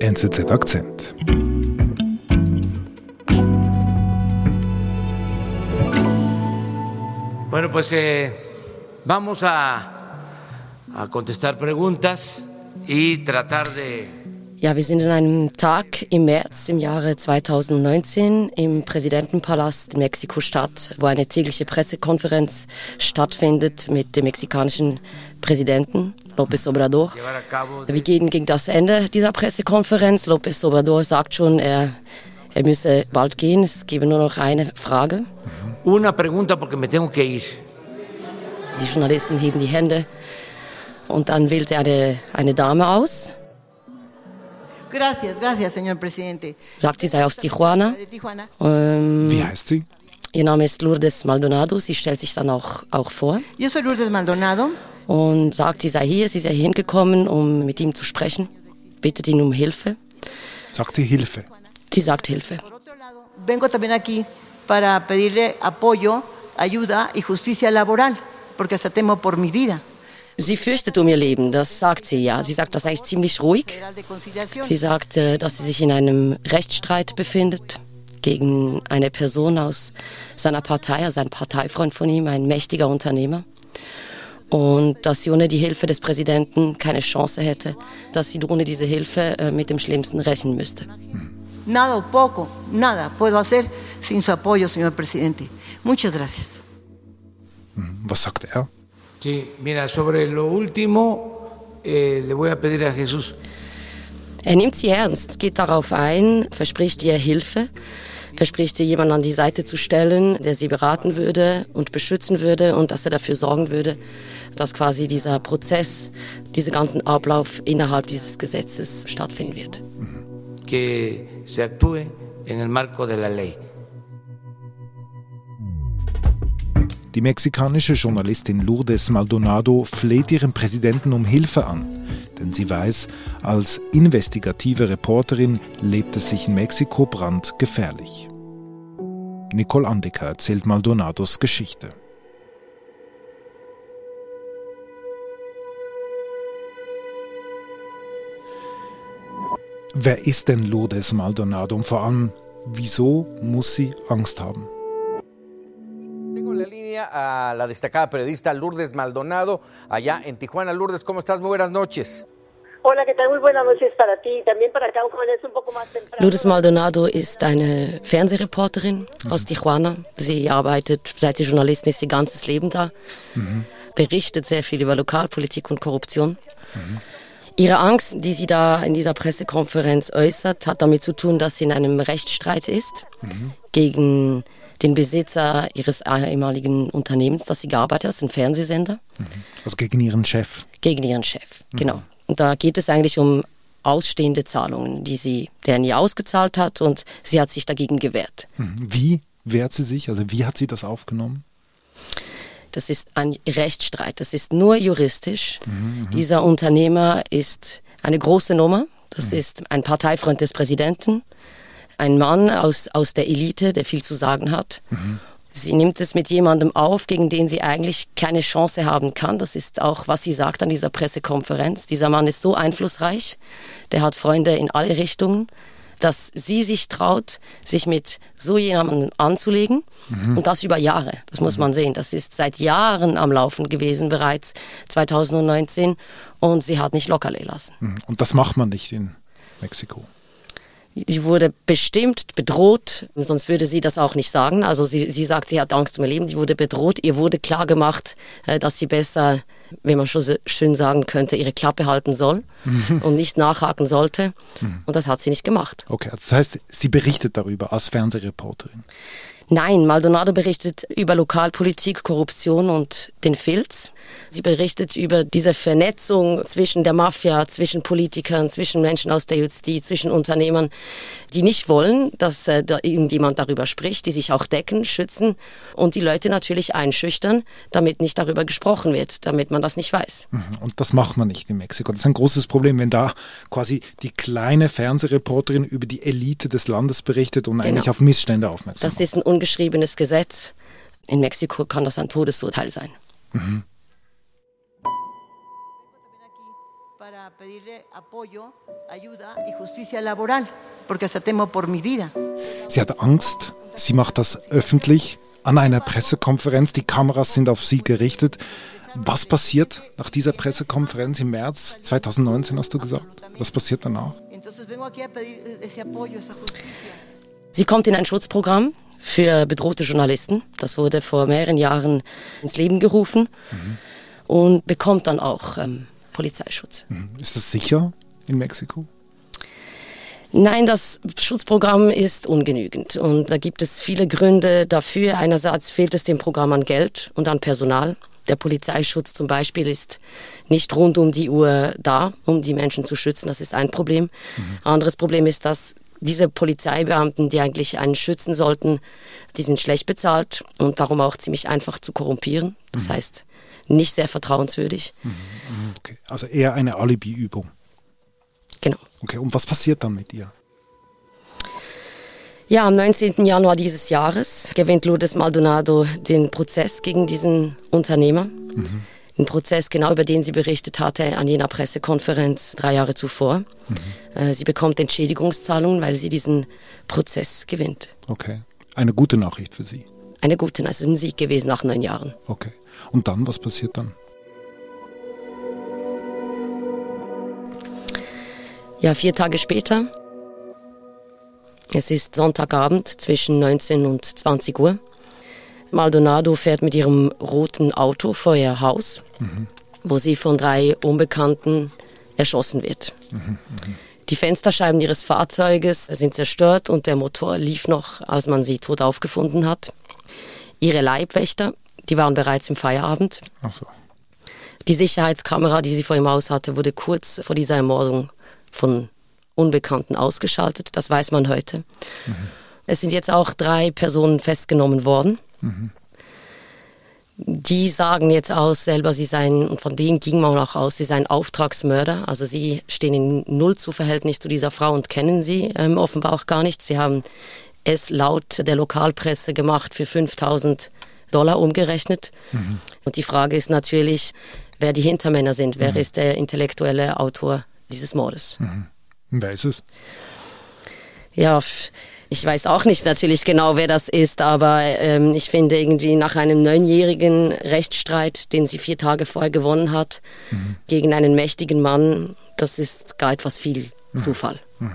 NZZ Akzent. Bueno, pues eh, vamos a, a contestar preguntas y tratar de Ja, wir sind in einem Tag im März im Jahre 2019 im Präsidentenpalast in Mexiko-Stadt, wo eine tägliche Pressekonferenz stattfindet mit dem mexikanischen Präsidenten López Obrador. Wir gehen gegen das Ende dieser Pressekonferenz. López Obrador sagt schon, er, er müsse bald gehen. Es gebe nur noch eine Frage. una pregunta porque me tengo que ir. Die Journalisten heben die Hände und dann wählt er eine, eine Dame aus, sagt, sie sei aus Tijuana. De Tijuana. Ähm, Wie heißt sie? Ihr Name ist Lourdes Maldonado. Sie stellt sich dann auch, auch vor Yo soy Lourdes Maldonado. und sagt, sie sei hier, sie sei hingekommen, um mit ihm zu sprechen, bittet ihn um Hilfe. Sagt sie Hilfe. Sie sagt Hilfe. Vengo también aquí para pedirle apoyo, ayuda y justicia laboral, porque hasta temo por mi vida. Sie fürchtet um ihr Leben, das sagt sie ja. Sie sagt das eigentlich ziemlich ruhig. Sie sagt, äh, dass sie sich in einem Rechtsstreit befindet gegen eine Person aus seiner Partei, also ein Parteifreund von ihm, ein mächtiger Unternehmer. Und dass sie ohne die Hilfe des Präsidenten keine Chance hätte, dass sie ohne diese Hilfe äh, mit dem Schlimmsten rechnen müsste. Nada o poco, nada puedo hacer sin su apoyo, señor presidente. Muchas gracias. Was sagt er? Sí, mira, sobre lo último eh, le voy a pedir a Jesús Er nimmt sie ernst, geht darauf ein, verspricht ihr Hilfe, verspricht ihr jemanden an die Seite zu stellen, der sie beraten würde und beschützen würde und dass er dafür sorgen würde, dass quasi dieser Prozess, dieser ganzen Ablauf innerhalb dieses Gesetzes stattfinden wird. que se actúe en el marco de la ley. Die mexikanische Journalistin Lourdes Maldonado fleht ihren Präsidenten um Hilfe an, denn sie weiß, als investigative Reporterin lebt es sich in Mexiko brandgefährlich. Nicole Andeker erzählt Maldonados Geschichte. Wer ist denn Lourdes Maldonado und vor allem, wieso muss sie Angst haben? Línea a la destacada periodista Lourdes Maldonado, allá en Tijuana. Lourdes, ¿cómo estás? Muy buenas noches. Hola, ¿qué tal? Muy buenas noches para ti y también para acá, aunque es un poco más temprano. Lourdes Maldonado ist eine Fernsehreporterin aus Tijuana. Sie arbeitet, seit sie Journalistin ist, ihr ganzes Leben da, berichtet sehr viel über Lokalpolitik und Korruption. Ihre Angst, die sie da in dieser Pressekonferenz äußert, hat damit zu tun, dass sie in einem Rechtsstreit ist gegen den Besitzer ihres ehemaligen Unternehmens, das sie gearbeitet hat, das ist ein Fernsehsender, Also gegen ihren Chef. gegen ihren Chef. Genau. Und da geht es eigentlich um ausstehende Zahlungen, die sie, der nie ausgezahlt hat und sie hat sich dagegen gewehrt. Mhm. Wie wehrt sie sich? Also wie hat sie das aufgenommen? Das ist ein Rechtsstreit. Das ist nur juristisch. Dieser Unternehmer ist eine große Nummer. Das ist ein Parteifreund des Präsidenten, ein Mann aus, aus der Elite, der viel zu sagen hat. Sie nimmt es mit jemandem auf, gegen den sie eigentlich keine Chance haben kann. Das ist auch, was sie sagt an dieser Pressekonferenz. Dieser Mann ist so einflussreich, der hat Freunde in alle Richtungen, dass sie sich traut, sich mit so jemandem anzulegen. Und das über Jahre. Das muss man sehen. Das ist seit Jahren am Laufen gewesen, bereits 2019. Und sie hat nicht locker lassen. Mhm. Und das macht man nicht in Mexiko. Sie wurde bestimmt bedroht, sonst würde sie das auch nicht sagen. Also sie, sie sagt, sie hat Angst um ihr Leben. Sie wurde bedroht. Ihr wurde klar gemacht, äh, dass sie besser, wenn man schon so schön sagen könnte, ihre Klappe halten soll und nicht nachhaken sollte. Und das hat sie nicht gemacht. Okay, das heißt, sie berichtet darüber als Fernsehreporterin. Nein, Maldonado berichtet über Lokalpolitik, Korruption und den Filz. Sie berichtet über diese Vernetzung zwischen der Mafia, zwischen Politikern, zwischen Menschen aus der Justiz, zwischen Unternehmern, die nicht wollen, dass äh, da irgendjemand darüber spricht, die sich auch decken, schützen und die Leute natürlich einschüchtern, damit nicht darüber gesprochen wird, damit man das nicht weiß. Mhm. Und das macht man nicht in Mexiko. Das ist ein großes Problem, wenn da quasi die kleine Fernsehreporterin über die Elite des Landes berichtet und eigentlich auf Missstände aufmerksam ein ungeschriebenes Gesetz. In Mexiko kann das ein Todesurteil sein. Vida. Sie hat Angst, sie macht das öffentlich an einer Pressekonferenz, die Kameras sind auf sie gerichtet. Was passiert nach dieser Pressekonferenz im März 2019, hast du gesagt? Was passiert danach? Sie kommt in ein Schutzprogramm für bedrohte Journalisten. Das wurde vor mehreren Jahren ins Leben gerufen mhm. und bekommt dann auch ähm, Polizeischutz. Mhm. Ist das sicher in Mexiko? Nein, das Schutzprogramm ist ungenügend und da gibt es viele Gründe dafür. Einerseits fehlt es dem Programm an Geld und an Personal. Der Polizeischutz zum Beispiel ist nicht rund um die Uhr da, um die Menschen zu schützen. Das ist ein Problem. Mhm. Anderes Problem ist, dass diese Polizeibeamten, die eigentlich einen schützen sollten, die sind schlecht bezahlt und darum auch ziemlich einfach zu korrumpieren. Das mhm. heißt, nicht sehr vertrauenswürdig. Mhm. mhm. Okay. Also eher eine Alibi-Übung. Genau. Okay, und was passiert dann mit ihr? Ja, am 19. Januar dieses Jahres gewinnt Lourdes Maldonado den Prozess gegen diesen Unternehmer. Mhm. Ein Prozess, genau über den sie berichtet hatte an jener Pressekonferenz drei Jahre zuvor. Mhm. Äh, sie bekommt Entschädigungszahlungen, weil sie diesen Prozess gewinnt. Okay. Eine gute Nachricht für Sie. Eine gute, es ist ein Sieg gewesen nach neun Jahren. Okay. Und dann, was passiert dann? Ja, vier Tage später es ist Sonntagabend zwischen 19 und 20 Uhr. Maldonado fährt mit ihrem roten Auto vor ihr Haus, mhm. wo sie von drei Unbekannten erschossen wird. Mhm, mh. Die Fensterscheiben ihres Fahrzeuges sind zerstört und der Motor lief noch, als man sie tot aufgefunden hat. Ihre Leibwächter, die waren bereits im Feierabend. Ach so. Die Sicherheitskamera, die sie vor ihrem Haus hatte, wurde kurz vor dieser Ermordung von Unbekannten ausgeschaltet. Das weiß man heute. Mhm. Es sind jetzt auch drei Personen festgenommen worden. Mhm. Die sagen jetzt aus selber, sie seien, und von denen ging man auch aus, sie seien Auftragsmörder. Also sie stehen in null zu Verhältnis zu dieser Frau und kennen sie ähm, offenbar auch gar nicht. Sie haben es laut der Lokalpresse gemacht für 5000 Dollar umgerechnet. Mhm. Und die Frage ist natürlich, wer die Hintermänner sind. Wer mhm. ist der intellektuelle Autor dieses Mordes? Mhm. Wer ist es? Ja, ich weiß auch nicht natürlich genau, wer das ist, aber ähm, ich finde irgendwie nach einem neunjährigen Rechtsstreit, den sie vier Tage vorher gewonnen hat, mhm. gegen einen mächtigen Mann, das ist gar etwas viel mhm. Zufall. Mhm.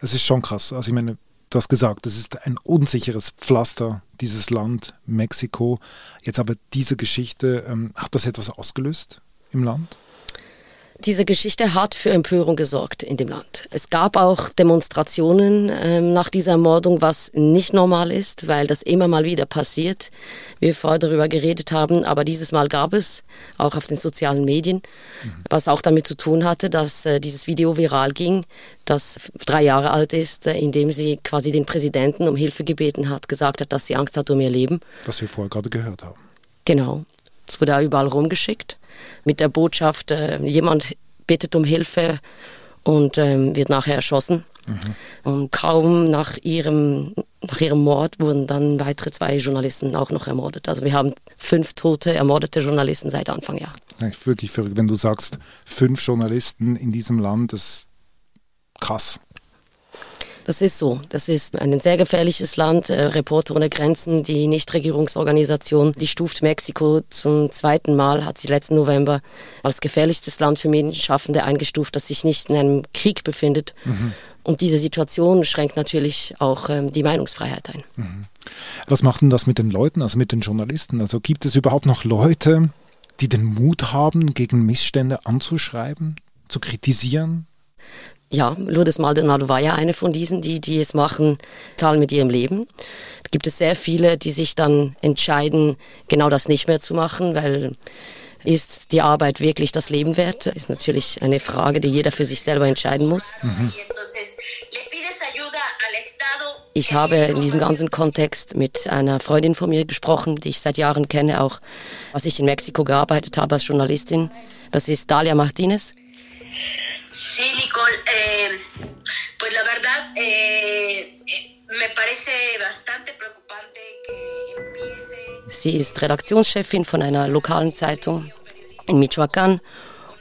Es ist schon krass. Also ich meine, du hast gesagt, es ist ein unsicheres Pflaster, dieses Land, Mexiko. Jetzt aber diese Geschichte, ähm, hat das etwas ausgelöst? im Land? Diese Geschichte hat für Empörung gesorgt in dem Land. Es gab auch Demonstrationen ähm, nach dieser Ermordung, was nicht normal ist, weil das immer mal wieder passiert. Wir vorher darüber geredet haben, aber dieses Mal gab es auch auf den sozialen Medien, mhm. was auch damit zu tun hatte, dass äh, dieses Video viral ging, das drei Jahre alt ist, äh, in dem sie quasi den Präsidenten um Hilfe gebeten hat, gesagt hat, dass sie Angst hat um ihr Leben. Was wir vorher gerade gehört haben. Genau. Es wurde auch überall rumgeschickt mit der Botschaft, äh, jemand bittet um Hilfe und ähm, wird nachher erschossen. Mhm. Und kaum nach ihrem, nach ihrem Mord wurden dann weitere zwei Journalisten auch noch ermordet. Also wir haben fünf tote, ermordete Journalisten seit Anfang Jahr. Ja, wirklich verrückt, wenn du sagst, fünf Journalisten in diesem Land, das ist krass. Das ist so. Das ist ein sehr gefährliches Land. Äh, Reporter ohne Grenzen, die Nichtregierungsorganisation, die stuft Mexiko zum zweiten Mal, hat sie letzten November als gefährlichstes Land für Medienschaffende eingestuft, das sich nicht in einem Krieg befindet. Mhm. Und diese Situation schränkt natürlich auch ähm, die Meinungsfreiheit ein. Mhm. Was macht denn das mit den Leuten, also mit den Journalisten? Also gibt es überhaupt noch Leute, die den Mut haben, gegen Missstände anzuschreiben, zu kritisieren? Ja, Lourdes Maldonado war ja eine von diesen, die, die es machen, zahlen mit ihrem Leben. Da gibt es sehr viele, die sich dann entscheiden, genau das nicht mehr zu machen, weil ist die Arbeit wirklich das Leben wert? Ist natürlich eine Frage, die jeder für sich selber entscheiden muss. Mhm. Ich habe in diesem ganzen Kontext mit einer Freundin von mir gesprochen, die ich seit Jahren kenne, auch als ich in Mexiko gearbeitet habe als Journalistin. Das ist Dalia Martinez. Sí, Nicole, eh, pues la verdad eh, me parece bastante preocupante que empiece Sie ist Redaktionschefin von einer lokalen Zeitung in Michoacán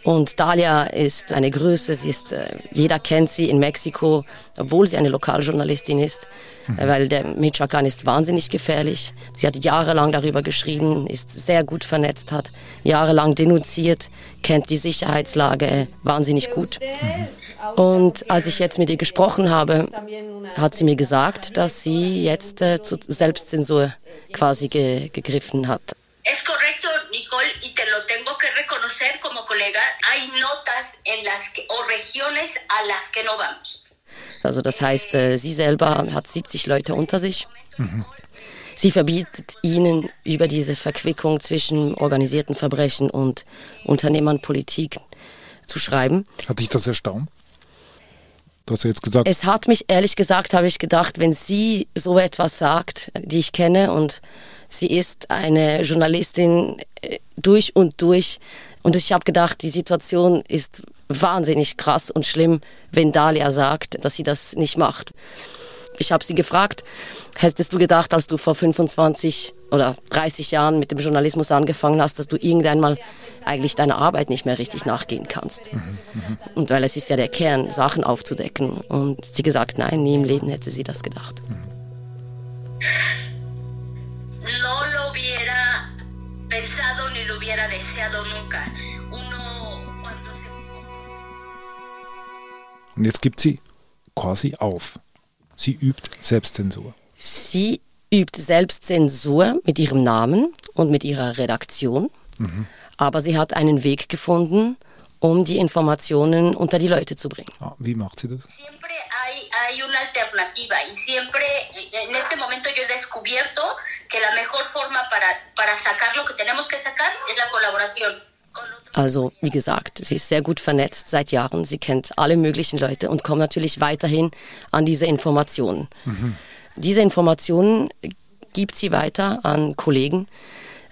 und Dalia ist eine Größe, sie ist, äh, jeder kennt sie in Mexiko, obwohl sie eine Lokaljournalistin ist, mhm. weil der Michoacán ist wahnsinnig gefährlich. Sie hat jahrelang darüber geschrieben, ist sehr gut vernetzt, hat jahrelang denunziert, kennt die Sicherheitslage wahnsinnig gut. Mhm. Und als ich jetzt mit ihr gesprochen habe, hat sie mir gesagt, dass sie jetzt äh, zur Selbstzensur quasi ge gegriffen hat. Es correcto, Nicole, y te lo tengo que reconocer como colega. Hay notas en las que, o regiones a las que no vamos. Also das heißt, äh, sie selber hat 70 Leute unter sich. Mhm. Sie verbietet ihnen über diese Verquickung zwischen organisierten Verbrechen und Unternehmern Politik zu schreiben. Hat dich das erstaunt? Du hast ja jetzt gesagt. Es hat mich, ehrlich gesagt, habe ich gedacht, wenn sie so etwas sagt, die ich kenne und Sie ist eine Journalistin äh, durch und durch. Und ich habe gedacht, die Situation ist wahnsinnig krass und schlimm, wenn Dalia sagt, dass sie das nicht macht. Ich habe sie gefragt, hättest du gedacht, als du vor 25 oder 30 Jahren mit dem Journalismus angefangen hast, dass du irgendwann mal eigentlich deiner Arbeit nicht mehr richtig nachgehen kannst? Mhm, mh. Und weil es ist ja der Kern, Sachen aufzudecken. Und sie gesagt, nein, nie im Leben hätte sie das gedacht. Mhm. Pensado ni lo hubiera deseado nunca. Uno cuando se Und jetzt gibt sie quasi auf. Sie übt Selbstzensur. Sie übt Selbstzensur mit ihrem Namen und mit ihrer Redaktion. Mhm. Aber sie hat einen Weg gefunden, um die Informationen unter die Leute zu bringen. Ah, wie macht sie das? Siempre hay, hay una alternativa y siempre en este momento yo he descubierto que la mejor forma para, para sacar lo que tenemos que sacar es la colaboración. Also, wie gesagt, sie ist sehr gut vernetzt seit Jahren. Sie kennt alle möglichen Leute und kommt natürlich weiterhin an diese Informationen. Mhm. Diese Informationen gibt sie weiter an Kollegen,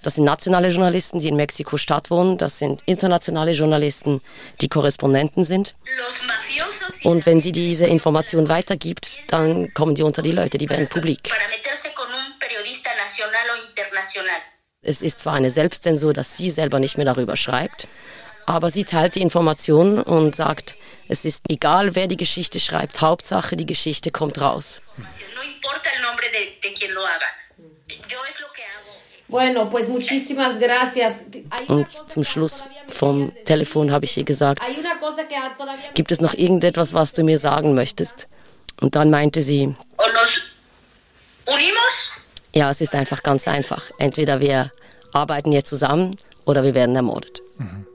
das sind nationale Journalisten, die in Mexiko-Stadt wohnen. Das sind internationale Journalisten, die Korrespondenten sind. Und wenn sie diese Information weitergibt, dann kommen die unter die Leute, die werden publik. Es ist zwar eine Selbstzensur, dass sie selber nicht mehr darüber schreibt, aber sie teilt die Informationen und sagt, es ist egal, wer die Geschichte schreibt, Hauptsache die Geschichte kommt raus. Und zum Schluss vom Telefon habe ich ihr gesagt, gibt es noch irgendetwas, was du mir sagen möchtest? Und dann meinte sie, ja, es ist einfach ganz einfach. Entweder wir arbeiten jetzt zusammen oder wir werden ermordet. Mhm.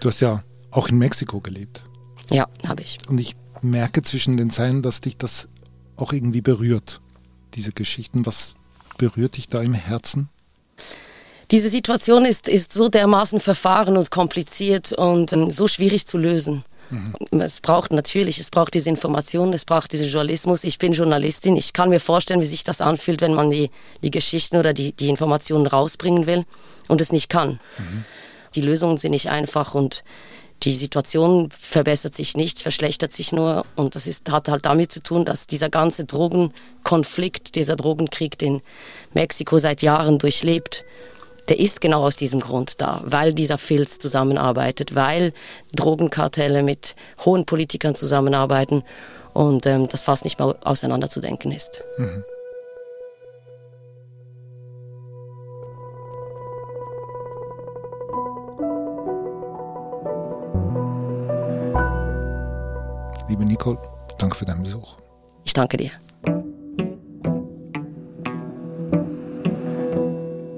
Du hast ja auch in Mexiko gelebt. Ja, habe ich. Und ich merke zwischen den Zeilen, dass dich das auch irgendwie berührt, diese Geschichten. Was berührt dich da im Herzen? Diese Situation ist, ist so dermaßen verfahren und kompliziert und um, so schwierig zu lösen. Mhm. Es braucht natürlich, es braucht diese Information, es braucht diesen Journalismus. Ich bin Journalistin, ich kann mir vorstellen, wie sich das anfühlt, wenn man die, die Geschichten oder die, die Informationen rausbringen will und es nicht kann. Mhm. Die Lösungen sind nicht einfach und die Situation verbessert sich nicht, verschlechtert sich nur. Und das ist, hat halt damit zu tun, dass dieser ganze Drogenkonflikt, dieser Drogenkrieg, den Mexiko seit Jahren durchlebt, der ist genau aus diesem Grund da, weil dieser Filz zusammenarbeitet, weil Drogenkartelle mit hohen Politikern zusammenarbeiten und ähm, das fast nicht mehr auseinanderzudenken ist. Mhm. Liebe Nicole, danke für deinen Besuch. Ich danke dir.